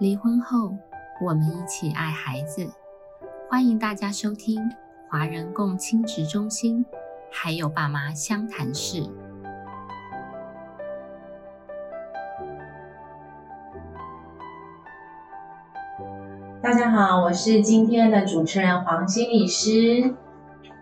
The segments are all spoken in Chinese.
离婚后，我们一起爱孩子。欢迎大家收听华人共亲职中心，还有爸妈相谈室。大家好，我是今天的主持人黄心理师。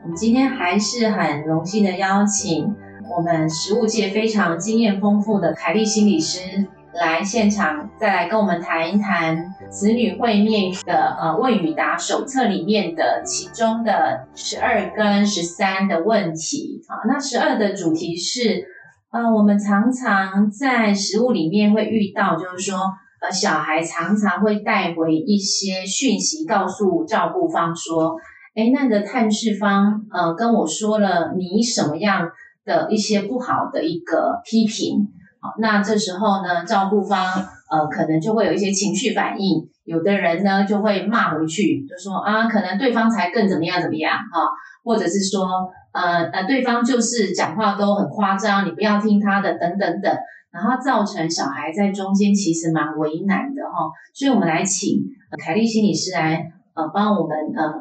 我们今天还是很荣幸的邀请我们食物界非常经验丰富的凯丽心理师。来现场再来跟我们谈一谈子女会面的呃问与答手册里面的其中的十二跟十三的问题啊。那十二的主题是呃我们常常在食物里面会遇到，就是说呃小孩常常会带回一些讯息，告诉照顾方说，哎那个探视方呃跟我说了你什么样的一些不好的一个批评。好，那这时候呢，照顾方呃可能就会有一些情绪反应，有的人呢就会骂回去，就说啊，可能对方才更怎么样怎么样哈，或者是说呃呃对方就是讲话都很夸张，你不要听他的等等等，然后造成小孩在中间其实蛮为难的哈，所以我们来请凯丽心理师来呃帮我们呃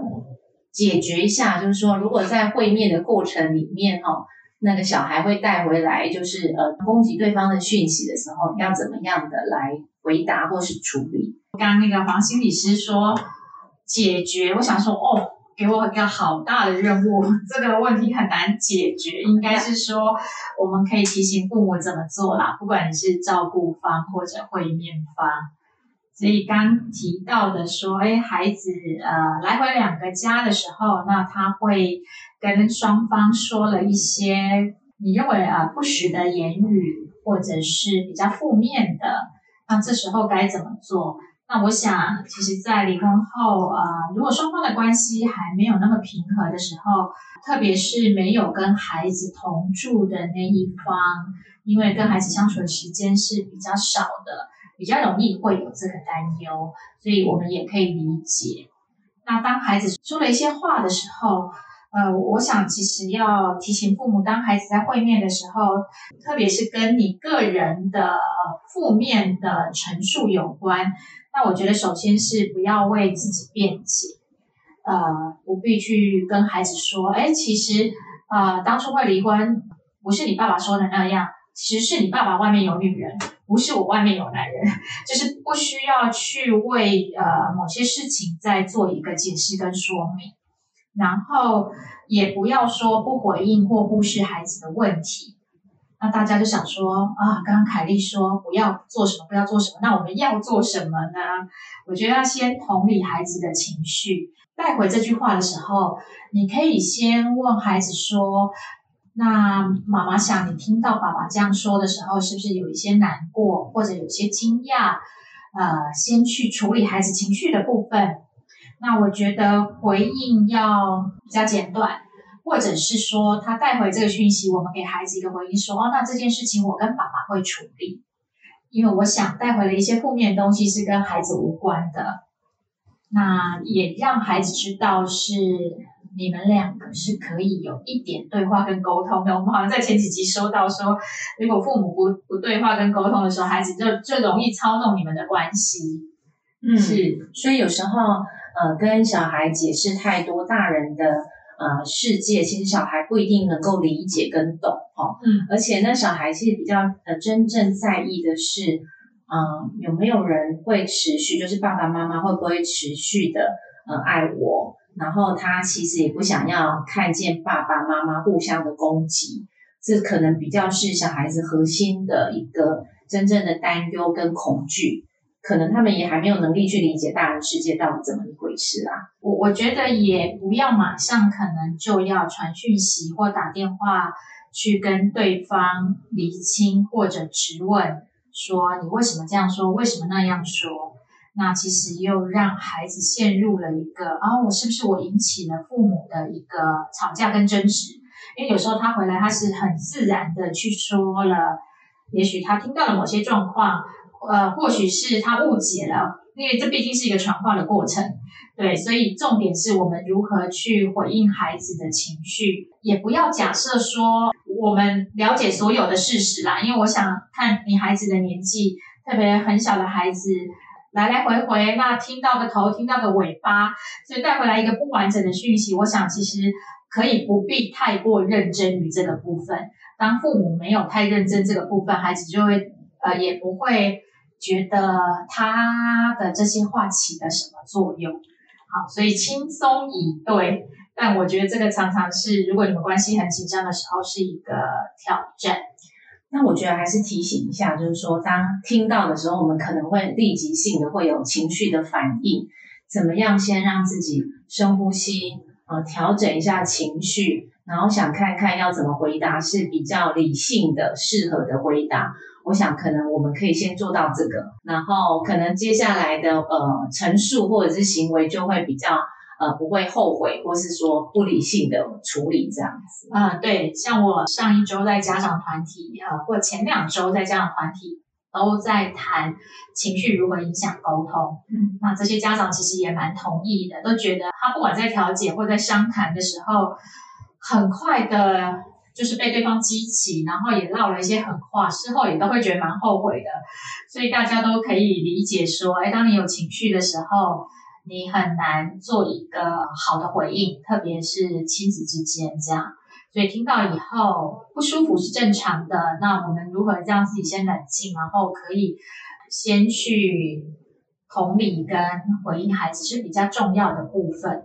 解决一下，就是说如果在会面的过程里面哈。那个小孩会带回来，就是呃攻击对方的讯息的时候，要怎么样的来回答或是处理？刚刚那个黄心理师说解决，我想说哦，给我一个好大的任务，这个问题很难解决，应该是说我们可以提醒父母怎么做啦，不管你是照顾方或者会面方。所以刚提到的说，哎，孩子呃来回两个家的时候，那他会跟双方说了一些你认为啊不实的言语，或者是比较负面的，那这时候该怎么做？那我想，其实，在离婚后啊，如果双方的关系还没有那么平和的时候，特别是没有跟孩子同住的那一方，因为跟孩子相处的时间是比较少的。比较容易会有这个担忧，所以我们也可以理解。那当孩子说了一些话的时候，呃，我想其实要提醒父母，当孩子在会面的时候，特别是跟你个人的负面的陈述有关，那我觉得首先是不要为自己辩解，呃，不必去跟孩子说，哎，其实呃，当初会离婚不是你爸爸说的那样，其实是你爸爸外面有女人。不是我外面有男人，就是不需要去为呃某些事情再做一个解释跟说明，然后也不要说不回应或忽视孩子的问题。那大家就想说啊，刚刚凯丽说不要做什么，不要做什么，那我们要做什么呢？我觉得要先同理孩子的情绪，带回这句话的时候，你可以先问孩子说。那妈妈想，你听到爸爸这样说的时候，是不是有一些难过，或者有些惊讶？呃，先去处理孩子情绪的部分。那我觉得回应要比较简短，或者是说他带回这个讯息，我们给孩子一个回应，说哦，那这件事情我跟爸爸会处理，因为我想带回了一些负面的东西是跟孩子无关的。那也让孩子知道是。你们两个是可以有一点对话跟沟通的。我们 好像在前几集说到说，如果父母不不对话跟沟通的时候，孩子就就容易操弄你们的关系。嗯，是。所以有时候，呃，跟小孩解释太多大人的呃世界，其实小孩不一定能够理解跟懂哦。嗯。而且呢，小孩其实比较呃真正在意的是，嗯，有没有人会持续，就是爸爸妈妈会不会持续的呃爱我。然后他其实也不想要看见爸爸妈妈互相的攻击，这可能比较是小孩子核心的一个真正的担忧跟恐惧，可能他们也还没有能力去理解大人世界到底怎么一回事啊。我我觉得也不要马上可能就要传讯息或打电话去跟对方厘清或者质问，说你为什么这样说，为什么那样说。那其实又让孩子陷入了一个啊，我是不是我引起了父母的一个吵架跟争执？因为有时候他回来，他是很自然的去说了，也许他听到了某些状况，呃，或许是他误解了，因为这毕竟是一个传话的过程，对，所以重点是我们如何去回应孩子的情绪，也不要假设说我们了解所有的事实啦，因为我想看你孩子的年纪，特别很小的孩子。来来回回，那听到个头，听到个尾巴，所以带回来一个不完整的讯息。我想其实可以不必太过认真于这个部分。当父母没有太认真这个部分，孩子就会呃也不会觉得他的这些话起了什么作用。好，所以轻松以对。但我觉得这个常常是，如果你们关系很紧张的时候，是一个挑战。那我觉得还是提醒一下，就是说，当听到的时候，我们可能会立即性的会有情绪的反应。怎么样，先让自己深呼吸，呃，调整一下情绪，然后想看看要怎么回答是比较理性的、适合的回答。我想，可能我们可以先做到这个，然后可能接下来的呃陈述或者是行为就会比较。呃，不会后悔，或是说不理性的处理这样子。嗯，对，像我上一周在家长团体，呃，或前两周在家长团体都在谈情绪如何影响沟通。嗯，那这些家长其实也蛮同意的，都觉得他不管在调解或在商谈的时候，很快的，就是被对方激起，然后也唠了一些狠话，事后也都会觉得蛮后悔的。所以大家都可以理解说，哎，当你有情绪的时候。你很难做一个好的回应，特别是亲子之间这样，所以听到以后不舒服是正常的。那我们如何让自己先冷静，然后可以先去同理跟回应孩子是比较重要的部分。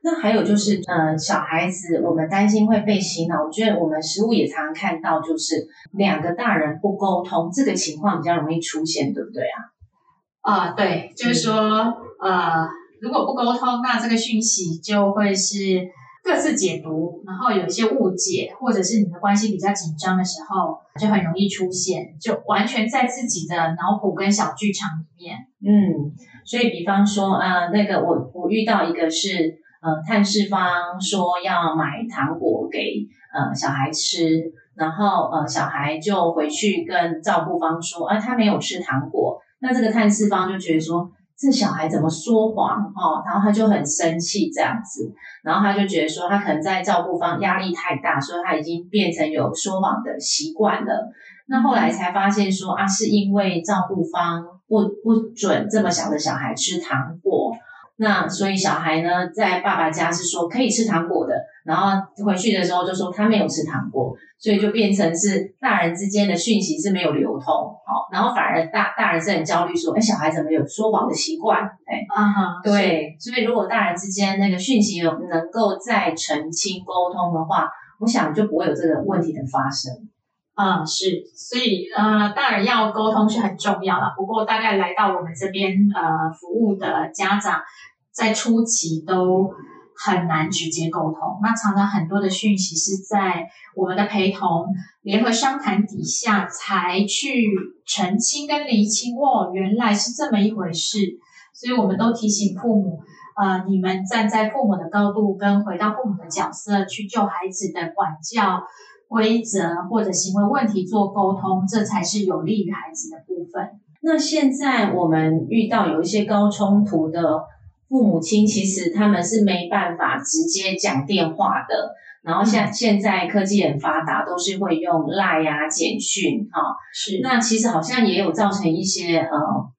那还有就是，呃，小孩子我们担心会被洗脑，我觉得我们实物也常常看到，就是两个大人不沟通，这个情况比较容易出现，对不对啊？啊，对，就是说。呃，如果不沟通，那这个讯息就会是各自解读，然后有一些误解，或者是你的关系比较紧张的时候，就很容易出现，就完全在自己的脑补跟小剧场里面。嗯，所以比方说，呃，那个我我遇到一个是，呃，探视方说要买糖果给呃小孩吃，然后呃小孩就回去跟照顾方说，啊他没有吃糖果，那这个探视方就觉得说。这小孩怎么说谎哦？然后他就很生气这样子，然后他就觉得说他可能在照顾方压力太大，所以他已经变成有说谎的习惯了。那后来才发现说啊，是因为照顾方不不准这么小的小孩吃糖果。那所以小孩呢，在爸爸家是说可以吃糖果的，然后回去的时候就说他没有吃糖果，所以就变成是大人之间的讯息是没有流通，好，然后反而大大人是很焦虑，说哎，小孩怎么有说谎的习惯？哎，啊哈，对，所以如果大人之间那个讯息有能够再澄清沟通的话，我想就不会有这个问题的发生。嗯，是，所以呃，大人要沟通是很重要的。不过大概来到我们这边呃服务的家长。在初期都很难直接沟通，那常常很多的讯息是在我们的陪同、联合商谈底下才去澄清跟厘清。哦，原来是这么一回事，所以我们都提醒父母，呃，你们站在父母的高度，跟回到父母的角色去就孩子的管教规则或者行为问题做沟通，这才是有利于孩子的部分。那现在我们遇到有一些高冲突的。父母亲其实他们是没办法直接讲电话的，然后像现在科技很发达，都是会用赖啊、简讯哈。是。那其实好像也有造成一些呃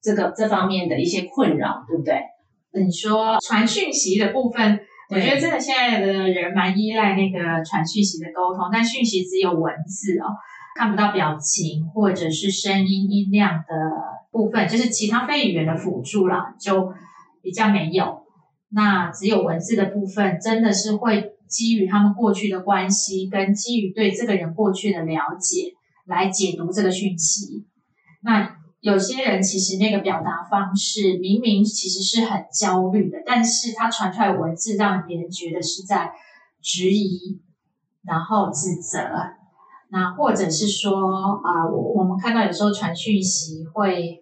这个这方面的一些困扰，对不对？你说传讯息的部分，我觉得真的现在的人蛮依赖那个传讯息的沟通，但讯息只有文字哦，看不到表情或者是声音音量的部分，就是其他非语言的辅助啦，就。比较没有，那只有文字的部分，真的是会基于他们过去的关系，跟基于对这个人过去的了解来解读这个讯息。那有些人其实那个表达方式明明其实是很焦虑的，但是他传出来文字让别人觉得是在质疑，然后指责，那或者是说啊，我我们看到有时候传讯息会。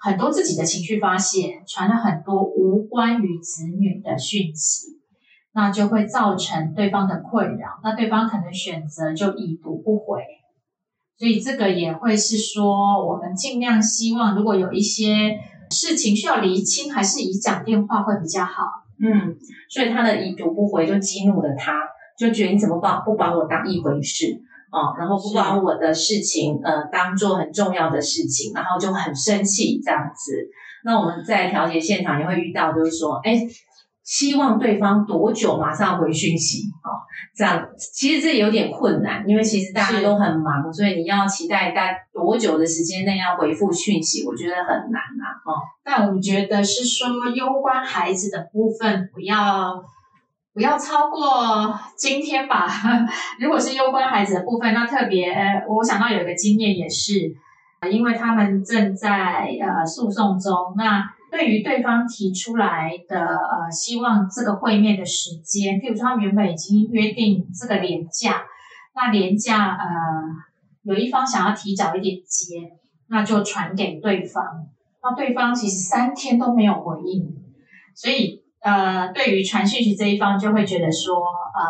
很多自己的情绪发泄，传了很多无关于子女的讯息，那就会造成对方的困扰。那对方可能选择就已读不回，所以这个也会是说，我们尽量希望，如果有一些事情需要厘清，还是以讲电话会比较好。嗯，所以他的已读不回就激怒了他，就觉得你怎么把不把我当一回事？哦，然后不把我的事情呃当做很重要的事情，然后就很生气这样子。那我们在调解现场也会遇到，就是说，哎，希望对方多久马上回讯息哦，这样其实这有点困难，因为其实大家都很忙，所以你要期待在多久的时间内要回复讯息，我觉得很难呐，哦。但我们觉得是说，攸关孩子的部分不要。不要超过今天吧。如果是攸关孩子的部分，那特别我想到有一个经验也是，因为他们正在呃诉讼中。那对于对方提出来的呃希望这个会面的时间，譬如说他们原本已经约定这个年假，那年假呃有一方想要提早一点接，那就传给对方。那对方其实三天都没有回应，所以。呃，对于传讯息这一方，就会觉得说，呃，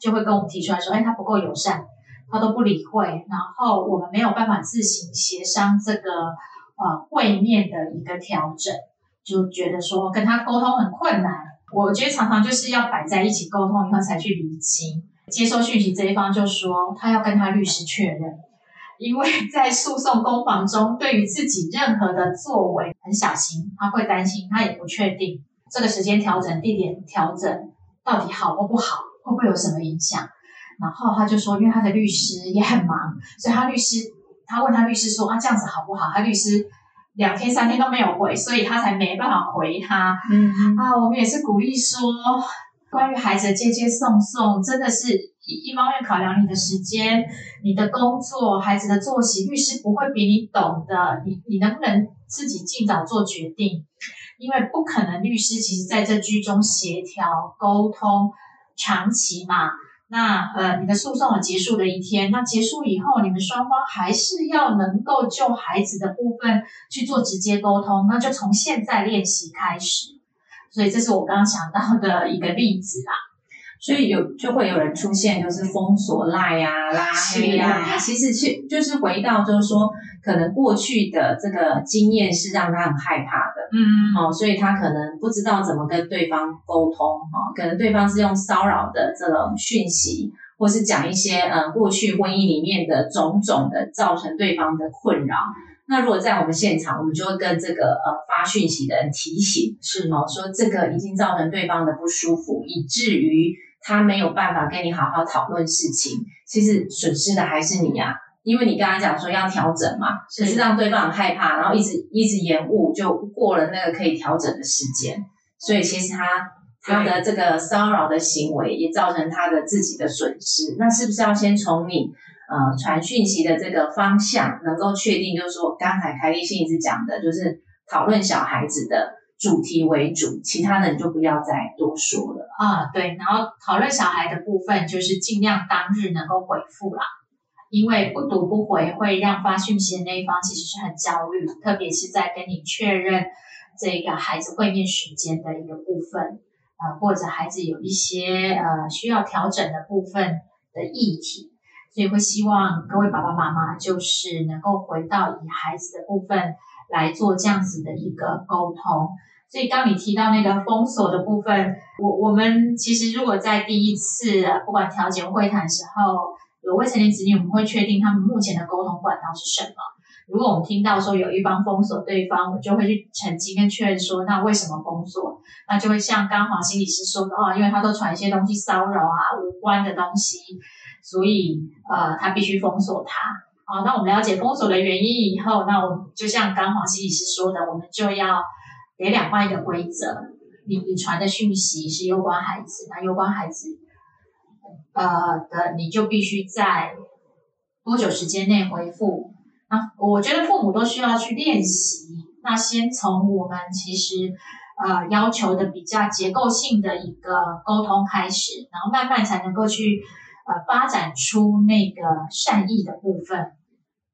就会跟我们提出来说，哎，他不够友善，他都不理会，然后我们没有办法自行协商这个呃会面的一个调整，就觉得说跟他沟通很困难。我觉得常常就是要摆在一起沟通以后才去理清。接收讯息这一方就说，他要跟他律师确认，因为在诉讼攻防中，对于自己任何的作为很小心，他会担心，他也不确定。这个时间调整、地点调整到底好或不好，会不会有什么影响？然后他就说，因为他的律师也很忙，所以他律师他问他律师说啊，这样子好不好？他律师两天三天都没有回，所以他才没办法回他。嗯啊，我们也是鼓励说，关于孩子的接接送送，真的是一一方面考量你的时间、你的工作、孩子的作息，律师不会比你懂的。你你能不能自己尽早做决定？因为不可能，律师其实在这居中协调沟通长期嘛。那呃，你的诉讼结束的一天，那结束以后，你们双方还是要能够就孩子的部分去做直接沟通，那就从现在练习开始。所以这是我刚刚想到的一个例子啦。所以有就会有人出现，就是封锁赖呀、拉黑呀。其实去就是回到，就是说，可能过去的这个经验是让他很害怕的，嗯，哦，所以他可能不知道怎么跟对方沟通，哦，可能对方是用骚扰的这种讯息，或是讲一些呃过去婚姻里面的种种的，造成对方的困扰。那如果在我们现场，我们就会跟这个呃发讯息的人提醒，是哦，说这个已经造成对方的不舒服，以至于。他没有办法跟你好好讨论事情，其实损失的还是你呀，因为你跟他讲说要调整嘛，可是让对方很害怕，然后一直一直延误，就过了那个可以调整的时间，所以其实他他的这个骚扰的行为也造成他的自己的损失。那是不是要先从你呃传讯息的这个方向能够确定，就是说刚才凯丽信一直讲的，就是讨论小孩子的。主题为主，其他的你就不要再多说了啊。对，然后讨论小孩的部分，就是尽量当日能够回复啦，因为不读不回会让发讯息的那一方其实是很焦虑，特别是在跟你确认这个孩子会面时间的一个部分，呃，或者孩子有一些呃需要调整的部分的议题，所以会希望各位爸爸妈妈就是能够回到以孩子的部分来做这样子的一个沟通。所以，当你提到那个封锁的部分，我我们其实如果在第一次不管调解会谈时候有未成年子女，我们会确定他们目前的沟通管道是什么。如果我们听到说有一方封锁对方，我就会去澄清跟确认说，那为什么封锁？那就会像刚黄心理师说的哦，因为他都传一些东西骚扰啊、无关的东西，所以呃，他必须封锁他。好，那我们了解封锁的原因以后，那我们就像刚黄心理师说的，我们就要。给两方一个规则，你你传的讯息是攸关孩子，那攸关孩子，呃的，你就必须在多久时间内回复？那我觉得父母都需要去练习。那先从我们其实呃要求的比较结构性的一个沟通开始，然后慢慢才能够去呃发展出那个善意的部分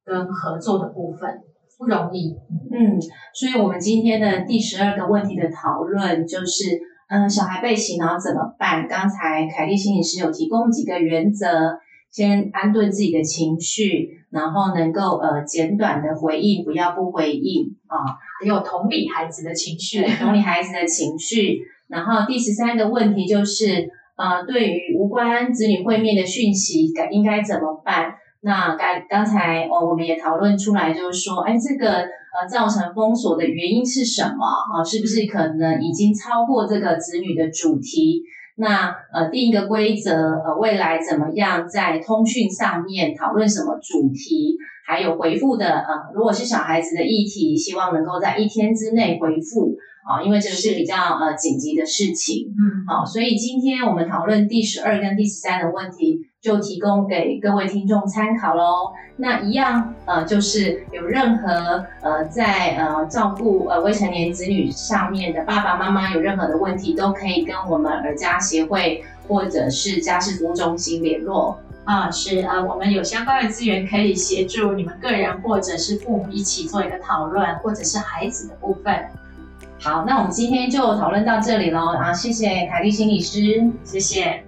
跟合作的部分。不容易，嗯，所以我们今天的第十二个问题的讨论就是，嗯，小孩被洗脑怎么办？刚才凯丽心理师有提供几个原则，先安顿自己的情绪，然后能够呃简短的回应，不要不回应啊，还有同理孩子的情绪，同理孩子的情绪。然后第十三个问题就是，呃，对于无关子女会面的讯息，该应该怎么办？那刚刚才哦，我们也讨论出来，就是说，哎，这个呃造成封锁的原因是什么啊？是不是可能已经超过这个子女的主题？那呃，定一个规则，呃，未来怎么样在通讯上面讨论什么主题？还有回复的呃，如果是小孩子的议题，希望能够在一天之内回复啊，因为这个是比较呃紧急的事情。嗯，好，所以今天我们讨论第十二跟第十三的问题。就提供给各位听众参考喽。那一样，呃，就是有任何呃在呃照顾呃未成年子女上面的爸爸妈妈有任何的问题，都可以跟我们儿家协会或者是家事服务中心联络。啊，是啊，我们有相关的资源可以协助你们个人或者是父母一起做一个讨论，或者是孩子的部分。好，那我们今天就讨论到这里喽。啊，谢谢凯丽心理师，谢谢。